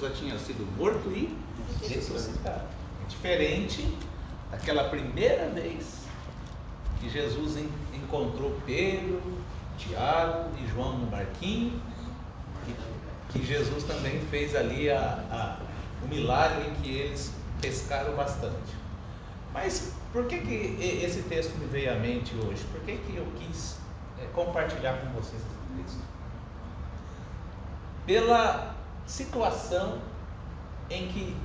Já tinha sido morto e ressuscitado. É diferente daquela primeira vez que Jesus encontrou Pedro, Tiago e João no barquinho, que, que Jesus também fez ali a, a, o milagre em que eles pescaram bastante. Mas por que, que esse texto me veio à mente hoje? Por que, que eu quis é, compartilhar com vocês esse texto? Pela situação em que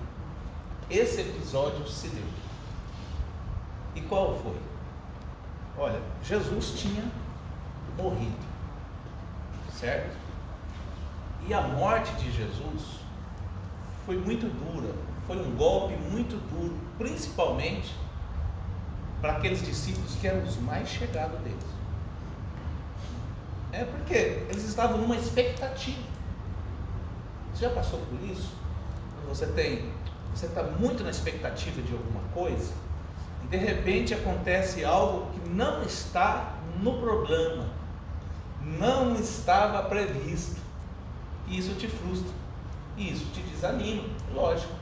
esse episódio se deu. E qual foi? Olha, Jesus tinha morrido, certo? E a morte de Jesus foi muito dura, foi um golpe muito duro, principalmente para aqueles discípulos que eram os mais chegados deles. É porque eles estavam numa expectativa. Já passou por isso? Você tem, você está muito na expectativa de alguma coisa e de repente acontece algo que não está no programa, não estava previsto e isso te frustra e isso te desanima, lógico,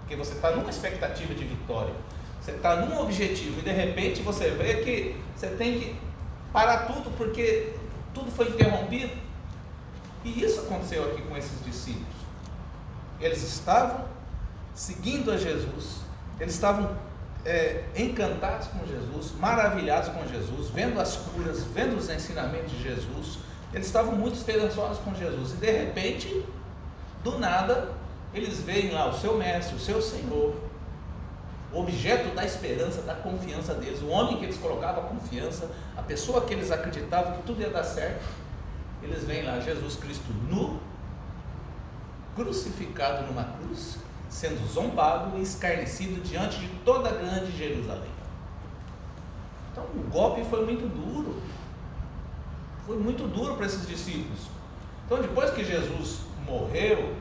porque você está numa expectativa de vitória. Você está num objetivo e de repente você vê que você tem que parar tudo porque tudo foi interrompido. E isso aconteceu aqui com esses discípulos. Eles estavam seguindo a Jesus, eles estavam é, encantados com Jesus, maravilhados com Jesus, vendo as curas, vendo os ensinamentos de Jesus. Eles estavam muito esperançosos com Jesus e de repente, do nada, eles veem lá o seu mestre, o seu Senhor, objeto da esperança, da confiança deles, o homem que eles colocavam a confiança, a pessoa que eles acreditavam que tudo ia dar certo, eles veem lá Jesus Cristo nu, crucificado numa cruz, sendo zombado e escarnecido diante de toda a grande Jerusalém. Então o golpe foi muito duro. Foi muito duro para esses discípulos. Então depois que Jesus morreu,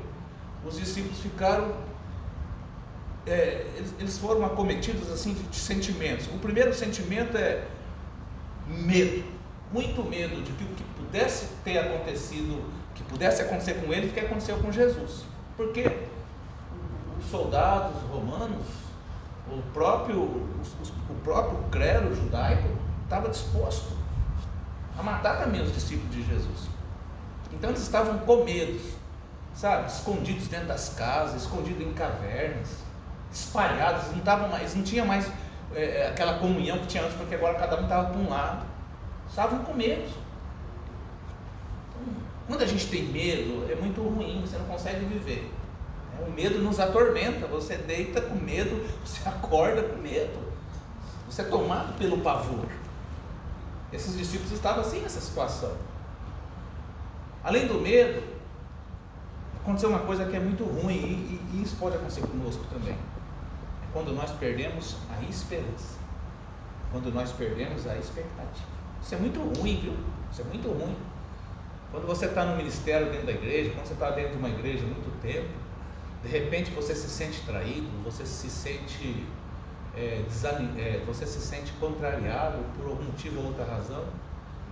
os discípulos ficaram é, eles, eles, foram acometidos assim de, de, sentimentos. O primeiro sentimento é medo, muito medo de que o que pudesse ter acontecido, que pudesse acontecer com eles, o que aconteceu com Jesus. Porque os soldados romanos, o próprio, o próprio clero judaico estava disposto a matar também os discípulos de Jesus. Então eles estavam com medo, sabe, escondidos dentro das casas, escondidos em cavernas espalhados, não mais, não tinha mais é, é, aquela comunhão que tinha antes, porque agora cada um estava para um lado. Estavam com medo. Quando a gente tem medo, é muito ruim, você não consegue viver. É, o medo nos atormenta, você deita com medo, você acorda com medo. Você é tomado pelo pavor. Esses discípulos estavam assim nessa situação. Além do medo, aconteceu uma coisa que é muito ruim e, e isso pode acontecer conosco também quando nós perdemos a esperança, quando nós perdemos a expectativa. Isso é muito ruim, viu? Isso é muito ruim. Quando você está no ministério dentro da igreja, quando você está dentro de uma igreja há muito tempo, de repente você se sente traído, você se sente é, é, você se sente contrariado por algum motivo ou outra razão,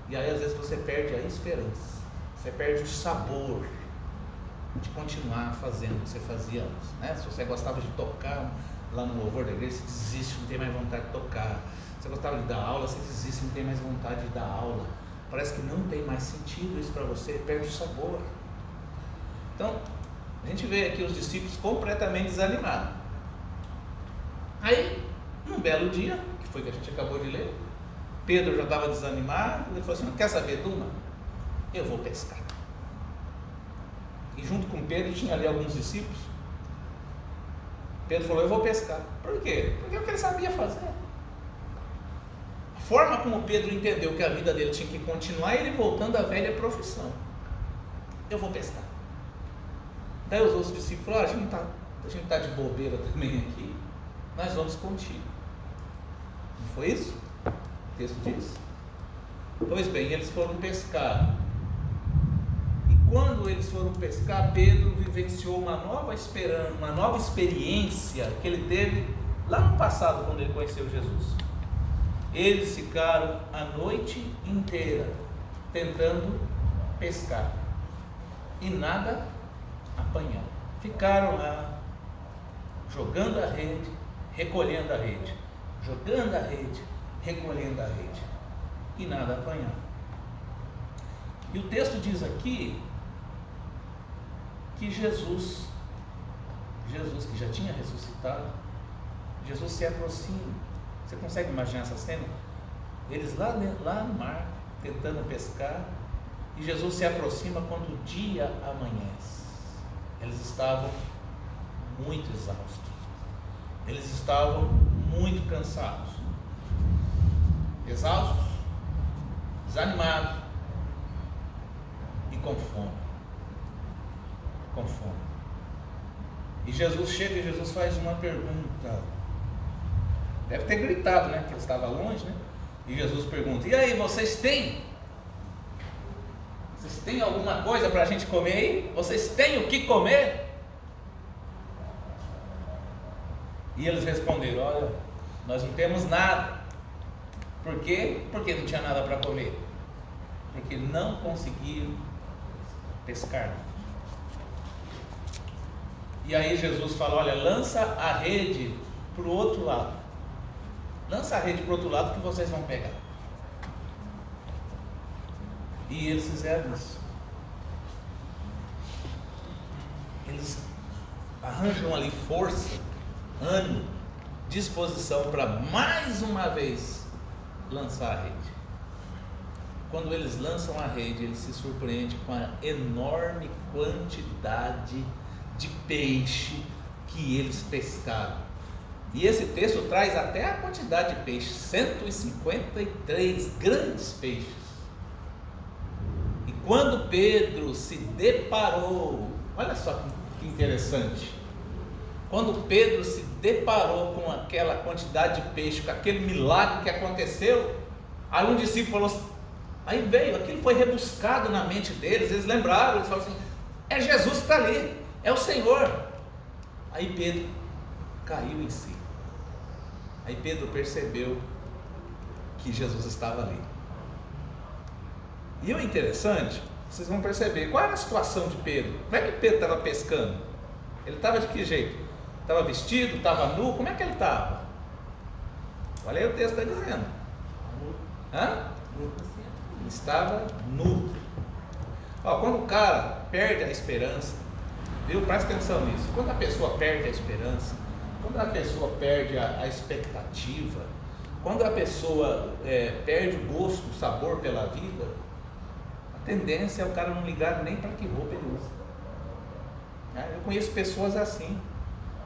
e aí às vezes você perde a esperança, você perde o sabor de continuar fazendo o que você fazia antes. Né? Se você gostava de tocar lá no louvor da igreja, você desiste, não tem mais vontade de tocar. Você gostava de dar aula, você desiste, não tem mais vontade de dar aula. Parece que não tem mais sentido isso para você, perde o sabor. Então, a gente vê aqui os discípulos completamente desanimados. Aí, num belo dia, que foi que a gente acabou de ler, Pedro já estava desanimado, ele falou assim: Quer saber, Duma? Eu vou pescar. E junto com Pedro tinha ali alguns discípulos. Pedro falou: Eu vou pescar. Por quê? Porque é o que ele sabia fazer. Forma como Pedro entendeu que a vida dele tinha que continuar, ele voltando à velha profissão. Eu vou pescar. Daí os outros discípulos falaram: ah, A gente está tá de bobeira também aqui, nós vamos contigo. Não foi isso? O texto diz. Pois bem, eles foram pescar quando eles foram pescar, Pedro vivenciou uma nova esperança, uma nova experiência que ele teve lá no passado quando ele conheceu Jesus. Eles ficaram a noite inteira tentando pescar e nada apanharam. ficaram lá jogando a rede, recolhendo a rede, jogando a rede, recolhendo a rede e nada apanharam. E o texto diz aqui que Jesus, Jesus que já tinha ressuscitado, Jesus se aproxima. Você consegue imaginar essa cena? Eles lá, lá no mar, tentando pescar, e Jesus se aproxima quando o dia amanhece. Eles estavam muito exaustos. Eles estavam muito cansados. Exaustos, desanimados e com fome. Com fome. E Jesus chega e Jesus faz uma pergunta. Deve ter gritado, né? Que ele estava longe, né? E Jesus pergunta: E aí, vocês têm? Vocês têm alguma coisa para a gente comer aí? Vocês têm o que comer? E eles responderam: Olha, nós não temos nada. Por quê? Porque não tinha nada para comer. Porque não conseguiram pescar. E aí Jesus fala: Olha, lança a rede para o outro lado. Lança a rede para o outro lado que vocês vão pegar. E eles fizeram isso. Eles arranjam ali força, ânimo, disposição para mais uma vez lançar a rede. Quando eles lançam a rede, eles se surpreendem com a enorme quantidade de peixe que eles pescaram. E esse texto traz até a quantidade de peixes: 153 grandes peixes. E quando Pedro se deparou, olha só que interessante. Quando Pedro se deparou com aquela quantidade de peixe, com aquele milagre que aconteceu, aí um discípulo falou: aí veio, aquilo foi rebuscado na mente deles, eles lembraram, eles falaram assim: é Jesus que está ali, é o Senhor. Aí Pedro caiu em si. Aí Pedro percebeu que Jesus estava ali. E o interessante, vocês vão perceber, qual era a situação de Pedro? Como é que Pedro estava pescando? Ele estava de que jeito? Estava vestido, estava nu? Como é que ele estava? Olha aí o texto está dizendo. Hã? Ele estava nu. Ó, quando o cara perde a esperança, viu? Presta atenção nisso. Quando a pessoa perde a esperança, quando a pessoa perde a, a expectativa, quando a pessoa é, perde o gosto, o sabor pela vida, a tendência é o cara não ligar nem para que roupa ele usa. É, eu conheço pessoas assim,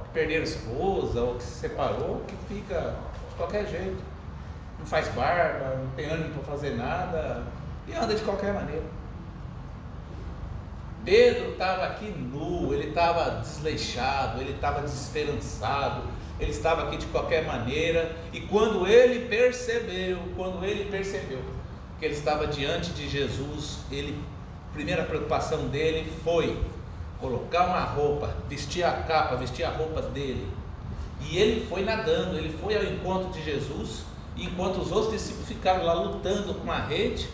que perderam esposa ou que se separou, que fica de qualquer jeito. Não faz barba, não tem ânimo para fazer nada e anda de qualquer maneira. Pedro estava aqui nu, ele estava desleixado, ele estava desesperançado, ele estava aqui de qualquer maneira, e quando ele percebeu, quando ele percebeu que ele estava diante de Jesus, ele, a primeira preocupação dele foi colocar uma roupa, vestir a capa, vestir a roupa dele. E ele foi nadando, ele foi ao encontro de Jesus, enquanto os outros discípulos ficaram lá lutando com a rede,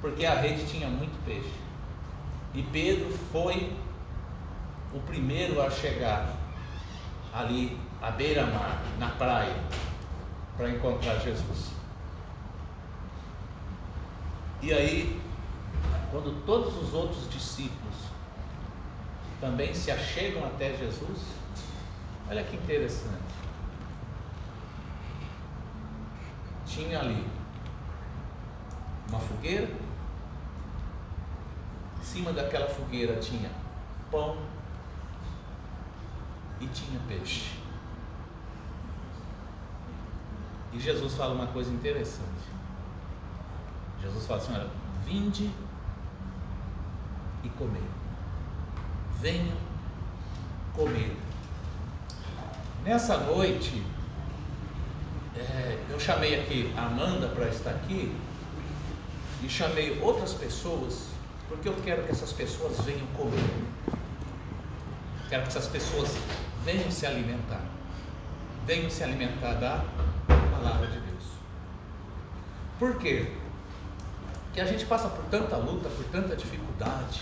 porque a rede tinha muito peixe. E Pedro foi o primeiro a chegar ali à beira-mar, na praia, para encontrar Jesus. E aí, quando todos os outros discípulos também se achegam até Jesus, olha que interessante. Tinha ali uma fogueira, cima daquela fogueira tinha pão e tinha peixe. E Jesus fala uma coisa interessante. Jesus fala assim: olha, vinde e comer. Venha comer. Nessa noite, é, eu chamei aqui a Amanda para estar aqui e chamei outras pessoas porque eu quero que essas pessoas venham comer. Quero que essas pessoas venham se alimentar. Venham se alimentar da palavra de Deus. Por quê? Porque a gente passa por tanta luta, por tanta dificuldade.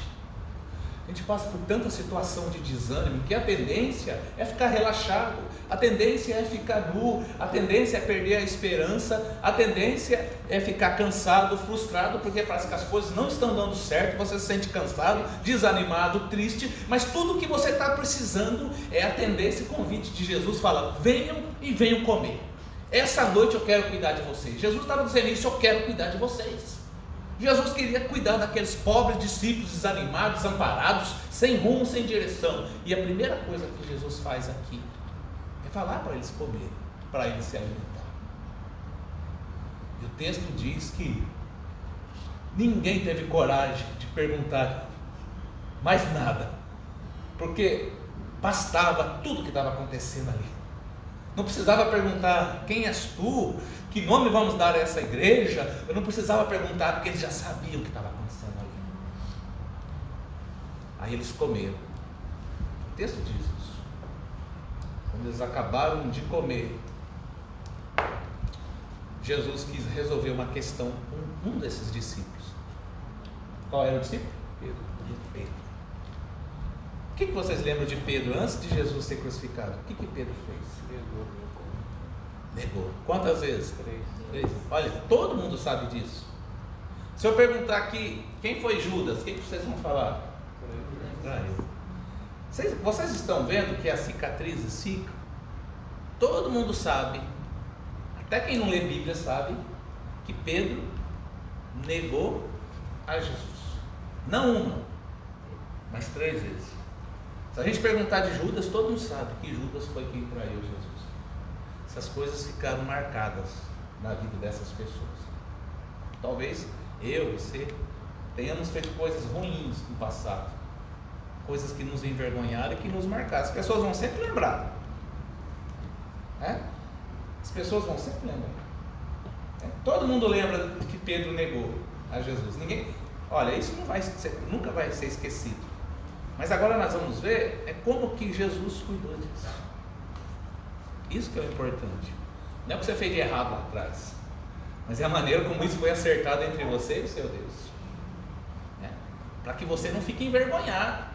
A gente passa por tanta situação de desânimo que a tendência é ficar relaxado, a tendência é ficar nu, a tendência é perder a esperança, a tendência é ficar cansado, frustrado, porque parece que as coisas não estão dando certo, você se sente cansado, desanimado, triste, mas tudo que você está precisando é atender esse convite de Jesus: fala, venham e venham comer. Essa noite eu quero cuidar de vocês. Jesus estava dizendo isso, eu quero cuidar de vocês. Jesus queria cuidar daqueles pobres discípulos desanimados, desamparados, sem rumo, sem direção. E a primeira coisa que Jesus faz aqui é falar para eles comerem, para eles se alimentar. E o texto diz que ninguém teve coragem de perguntar mais nada, porque bastava tudo que estava acontecendo ali. Não precisava perguntar quem és tu, que nome vamos dar a essa igreja? Eu não precisava perguntar, porque eles já sabiam o que estava acontecendo ali. Aí eles comeram. O texto diz isso. Quando eles acabaram de comer, Jesus quis resolver uma questão com um desses discípulos. Qual era o discípulo? Pedro. Pedro. O que, que vocês lembram de Pedro antes de Jesus ser crucificado? O que, que Pedro fez? Pedro Negou. Quantas vezes? Três. Três. Olha, todo mundo sabe disso. Se eu perguntar aqui quem foi Judas, o que, vocês vão falar? Traiu. Vocês, vocês estão vendo que as cicatrizes ficam? Todo mundo sabe, até quem não lê Bíblia sabe, que Pedro negou a Jesus. Não uma, mas três vezes. Se a gente perguntar de Judas, todo mundo sabe que Judas foi quem traiu Jesus essas coisas ficaram marcadas na vida dessas pessoas. Talvez eu, você, tenhamos feito coisas ruins no passado, coisas que nos envergonharam e que nos marcaram. As pessoas vão sempre lembrar. É? As pessoas vão sempre lembrar. É? Todo mundo lembra que Pedro negou a Jesus. Ninguém. Olha, isso vai ser, nunca vai ser esquecido. Mas agora nós vamos ver é como que Jesus cuidou disso. Isso que é o importante. Não é o que você fez de errado lá atrás, mas é a maneira como isso foi acertado entre você e o seu Deus. Né? Para que você não fique envergonhado.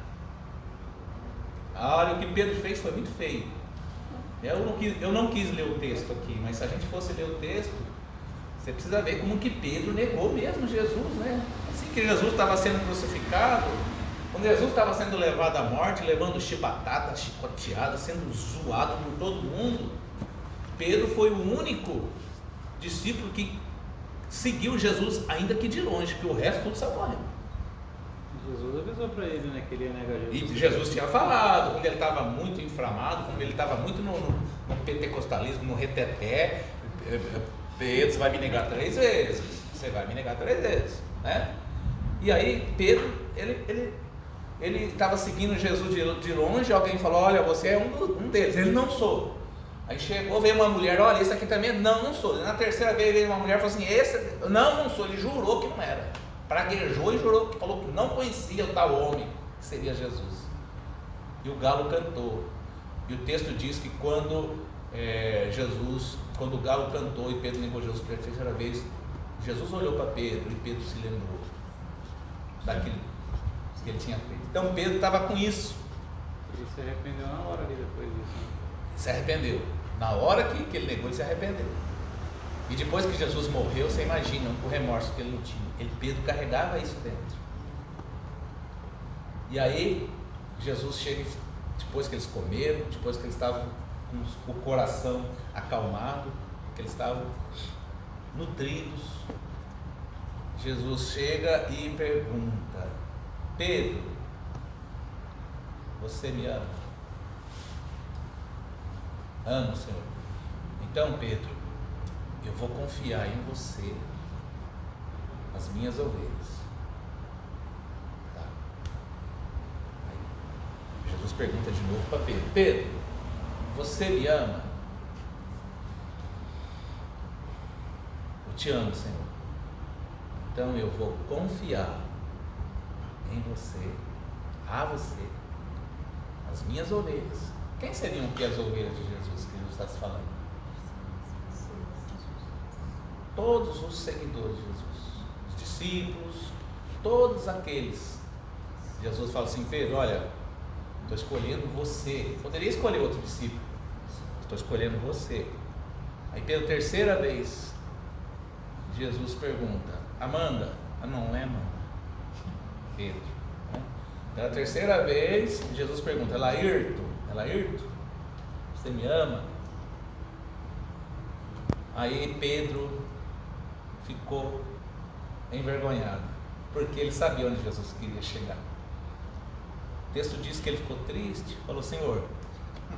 Olha, o que Pedro fez foi muito feio. Eu não, quis, eu não quis ler o texto aqui, mas se a gente fosse ler o texto, você precisa ver como que Pedro negou mesmo Jesus, né? Assim que Jesus estava sendo crucificado, Jesus estava sendo levado à morte, levando chibatada, chicoteada, sendo zoado por todo mundo, Pedro foi o único discípulo que seguiu Jesus, ainda que de longe, porque o resto tudo saiu correndo. Jesus avisou para ele né, que ele ia negar Jesus. E Jesus tinha falado, quando ele estava muito inflamado, quando ele estava muito no, no, no, pentecostalismo, no reteté, Pedro, você vai me negar três vezes, você vai me negar três vezes, né? E aí Pedro, ele, ele ele estava seguindo Jesus de, de, longe, alguém falou, olha, você é um, um deles. Ele não sou. Aí chegou, veio uma mulher, olha, esse aqui também, não, não sou. Na terceira vez veio uma mulher e falou assim, esse, não, não sou. Ele jurou que não era. Praguejou e jurou, falou que não conhecia o tal homem, que seria Jesus. E o galo cantou. E o texto diz que quando é, Jesus, quando o galo cantou e Pedro negou Jesus pela terceira vez, Jesus olhou para Pedro e Pedro se lembrou daquilo que ele tinha feito. Então Pedro estava com isso. Ele se arrependeu na hora ali depois disso. Né? Se arrependeu. Na hora que, que ele negou, ele se arrependeu. E depois que Jesus morreu, você imagina o remorso que ele não tinha. Ele, Pedro carregava isso dentro. E aí, Jesus chega, depois que eles comeram, depois que eles estavam com o coração acalmado, que eles estavam nutridos, Jesus chega e pergunta: Pedro, você me ama? Amo, Senhor. Então, Pedro, eu vou confiar em você as minhas ovelhas. Tá. Aí, Jesus pergunta de novo para Pedro: Pedro, você me ama? Eu te amo, Senhor. Então eu vou confiar em você, a você, as minhas ovelhas. Quem seriam que as ovelhas de Jesus que Jesus está se falando? Todos os seguidores de Jesus, os discípulos, todos aqueles Jesus fala assim: Pedro, olha, estou escolhendo você. Poderia escolher outro discípulo, estou escolhendo você. Aí pela terceira vez, Jesus pergunta: Amanda? Ah, não é Amanda. Pedro. Né? Pela terceira vez, Jesus pergunta: Ela Laírto? É Laírto? Você me ama? Aí Pedro ficou envergonhado, porque ele sabia onde Jesus queria chegar. O texto diz que ele ficou triste, falou: Senhor,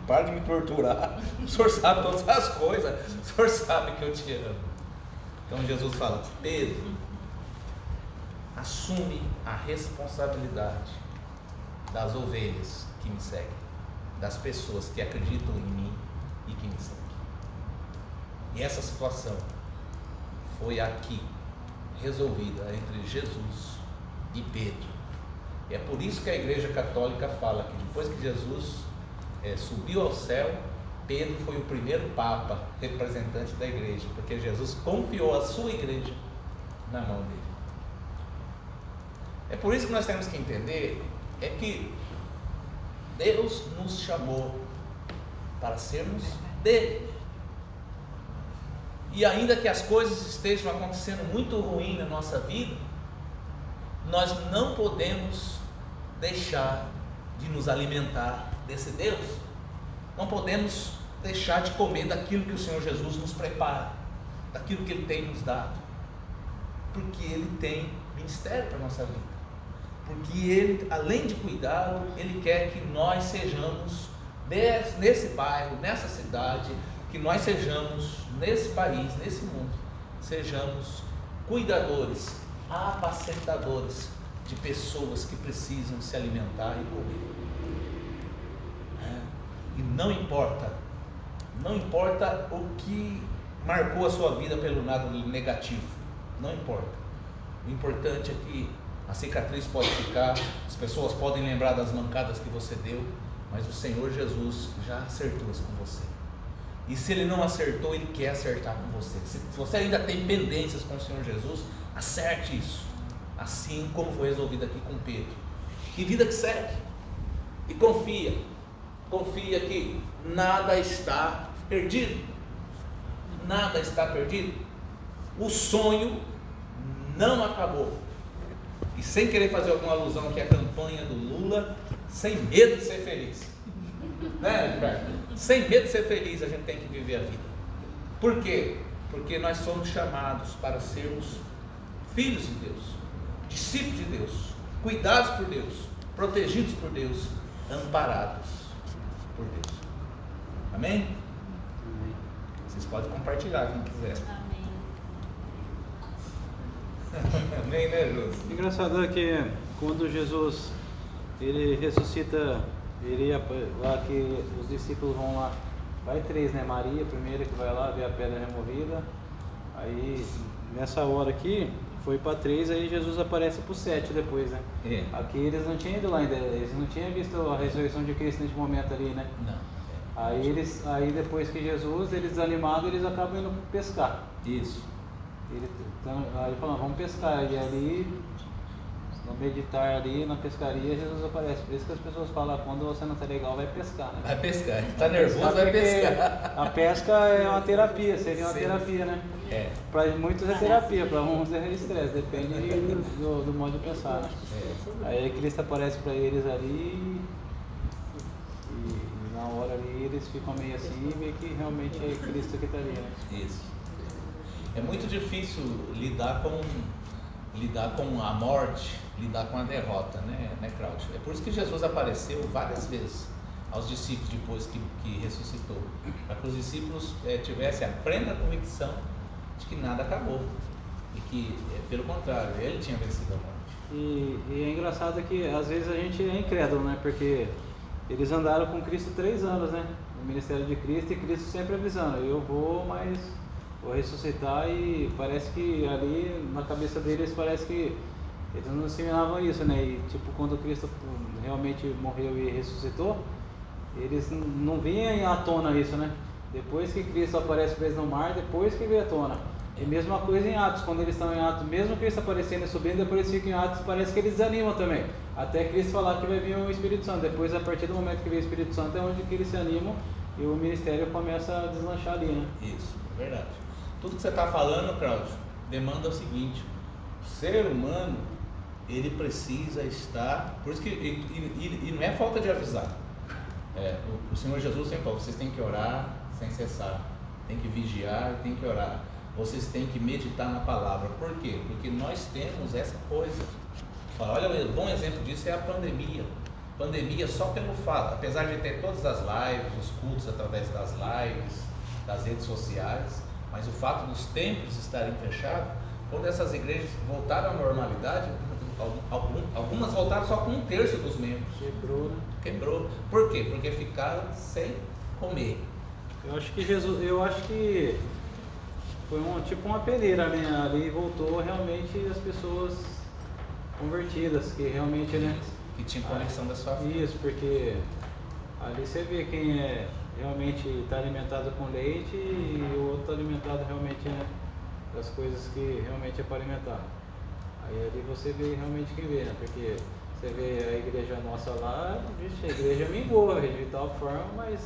para de me torturar. O Senhor sabe todas as coisas, o Senhor sabe que eu te amo. Então Jesus fala: Pedro, assume a responsabilidade das ovelhas que me seguem, das pessoas que acreditam em mim e que me seguem. E essa situação foi aqui resolvida entre Jesus e Pedro. E é por isso que a Igreja Católica fala que depois que Jesus é, subiu ao céu, Pedro foi o primeiro Papa representante da igreja, porque Jesus confiou a sua igreja na mão dele. É por isso que nós temos que entender é que Deus nos chamou para sermos dele. E ainda que as coisas estejam acontecendo muito ruim na nossa vida, nós não podemos deixar de nos alimentar desse Deus. Não podemos deixar de comer daquilo que o Senhor Jesus nos prepara, daquilo que Ele tem nos dado, porque Ele tem ministério para a nossa vida. Porque Ele, além de cuidado, Ele quer que nós sejamos nesse bairro, nessa cidade, que nós sejamos nesse país, nesse mundo, sejamos cuidadores, apacentadores de pessoas que precisam se alimentar e comer. É. E não importa, não importa o que marcou a sua vida pelo lado negativo, não importa. O importante é que a cicatriz pode ficar, as pessoas podem lembrar das mancadas que você deu, mas o Senhor Jesus já acertou isso com você. E se ele não acertou, ele quer acertar com você. Se você ainda tem pendências com o Senhor Jesus, acerte isso. Assim como foi resolvido aqui com Pedro. E vida que segue. E confia. Confia que nada está perdido. Nada está perdido. O sonho não acabou. E sem querer fazer alguma alusão que é a campanha do Lula, sem medo de ser feliz. Né, Ricardo? Sem medo de ser feliz, a gente tem que viver a vida. Por quê? Porque nós somos chamados para sermos filhos de Deus, discípulos de Deus, cuidados por Deus, protegidos por Deus, amparados por Deus. Amém? Amém. Vocês podem compartilhar quem quiser. Amém. Amém, né, Júlio? Engraçado é que quando Jesus ele ressuscita ele lá que os discípulos vão lá, vai três, né? Maria, primeira que vai lá ver a pedra removida. Aí nessa hora aqui foi para três, aí Jesus aparece para sete depois, né? É. Aqui eles não tinham ido lá ainda, eles não tinham visto a ressurreição de Cristo nesse momento ali, né? Não. Aí eles, aí depois que Jesus, eles desanimados, eles acabam indo pescar. Isso. Ele, então, aí falando, vamos pescar. E ali no meditar ali, na pescaria, Jesus aparece. Por isso que as pessoas falam, quando você não está legal, vai pescar, né? Vai pescar. Está nervoso, vai pescar. A pesca é uma terapia, seria uma Sim. terapia, né? É. Para muitos é terapia, para uns é estresse, depende do, do, modo de pensar. Né? É. Aí Cristo aparece para eles ali e, na hora ali eles ficam meio assim e vê que realmente é Cristo que está ali, né? Isso. É muito difícil lidar com lidar com a morte lidar com a derrota, né, né Cláudio? É por isso que Jesus apareceu várias vezes aos discípulos depois que, que ressuscitou, para que os discípulos é, tivessem a plena convicção de que nada acabou e que, é, pelo contrário, ele tinha vencido a morte. E, e é engraçado que às vezes a gente é incrédulo, né? Porque eles andaram com Cristo três anos, né? No ministério de Cristo e Cristo sempre avisando: eu vou, mas ressuscitar e parece que ali na cabeça deles parece que eles não assimilavam isso, né? E tipo, quando Cristo realmente morreu e ressuscitou, eles não vinham à tona isso, né? Depois que Cristo aparece para eles no mar, depois que veio à tona. E mesma coisa em Atos, quando eles estão em Atos, mesmo Cristo aparecendo e subindo, depois ficam em Atos, parece que eles desanimam também. Até Cristo falar que vai vir o Espírito Santo. Depois, a partir do momento que vem o Espírito Santo, é onde que eles se animam e o ministério começa a deslanchar ali, né? Isso, é verdade. Tudo que você está falando, Cláudio, demanda o seguinte: o ser humano ele precisa estar. Por isso que e, e, e não é falta de avisar. É, o, o, Senhor Jesus sempre falou: vocês têm que orar sem cessar, tem que vigiar tem que orar. Vocês têm que meditar na palavra. Por quê? Porque nós temos essa coisa. Olha, um bom exemplo disso é a pandemia. Pandemia só pelo fato, apesar de ter todas as lives, os cultos através das lives, das redes sociais, mas o fato dos templos estarem fechados, quando essas igrejas voltaram à normalidade, algumas voltaram só com um terço dos membros. Quebrou, né? Quebrou. Por quê? Porque ficaram sem comer. Eu acho que Jesus, eu acho que foi um tipo uma peneira, né? Ali voltou realmente as pessoas convertidas, que realmente, né? Que tinha conexão da sua fé. Isso, porque ali você vê quem é realmente está alimentado com leite e o outro está alimentado realmente né, das coisas que realmente é para alimentar. Aí ali você vê realmente quem vê, né? Porque você vê a igreja nossa lá, vixe, a igreja mingou de tal forma, mas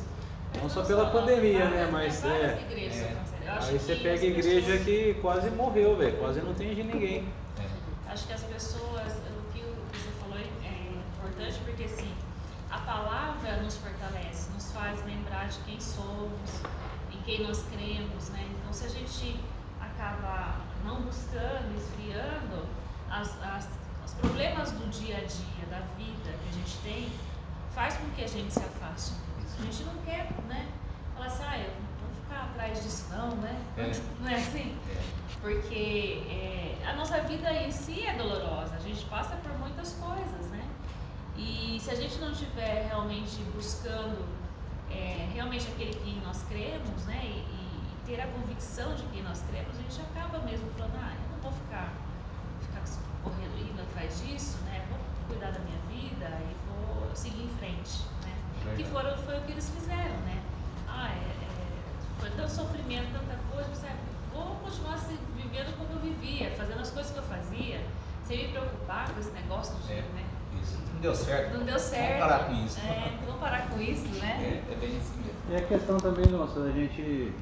não só pela pandemia, né? Mas é. é aí você pega a igreja que quase morreu, velho, quase não tem de ninguém. É. Acho que as pessoas, o que você falou é importante porque assim, a palavra nos fortalece, nos faz lembrar de quem somos, em quem nós cremos, né? Então se a gente acaba não buscando, esfriando, as, as, os problemas do dia a dia, da vida que a gente tem, faz com que a gente se afaste. A gente não quer, né? Falar assim, ah, eu vou ficar atrás disso não, né? É. Não é assim? É. Porque é, a nossa vida em si é dolorosa, a gente passa por muitas coisas, né? E se a gente não estiver realmente buscando é, realmente aquele que nós cremos, né? E, e, ter a convicção de que nós cremos, a gente acaba mesmo falando, ah, eu não vou ficar correndo, indo atrás disso, né? Vou cuidar da minha vida e vou seguir em frente, né? Que foram, foi o que eles fizeram, né? Ah, é, é, foi tanto sofrimento, tanta coisa, sabe? Vou continuar se, vivendo como eu vivia, fazendo as coisas que eu fazia, sem me preocupar com esse negócio de, é, né? Isso, não deu certo. Não deu certo. Vamos parar com isso. É, vamos parar com isso, né? É, é bem assim mesmo. E a questão também, nossa, a gente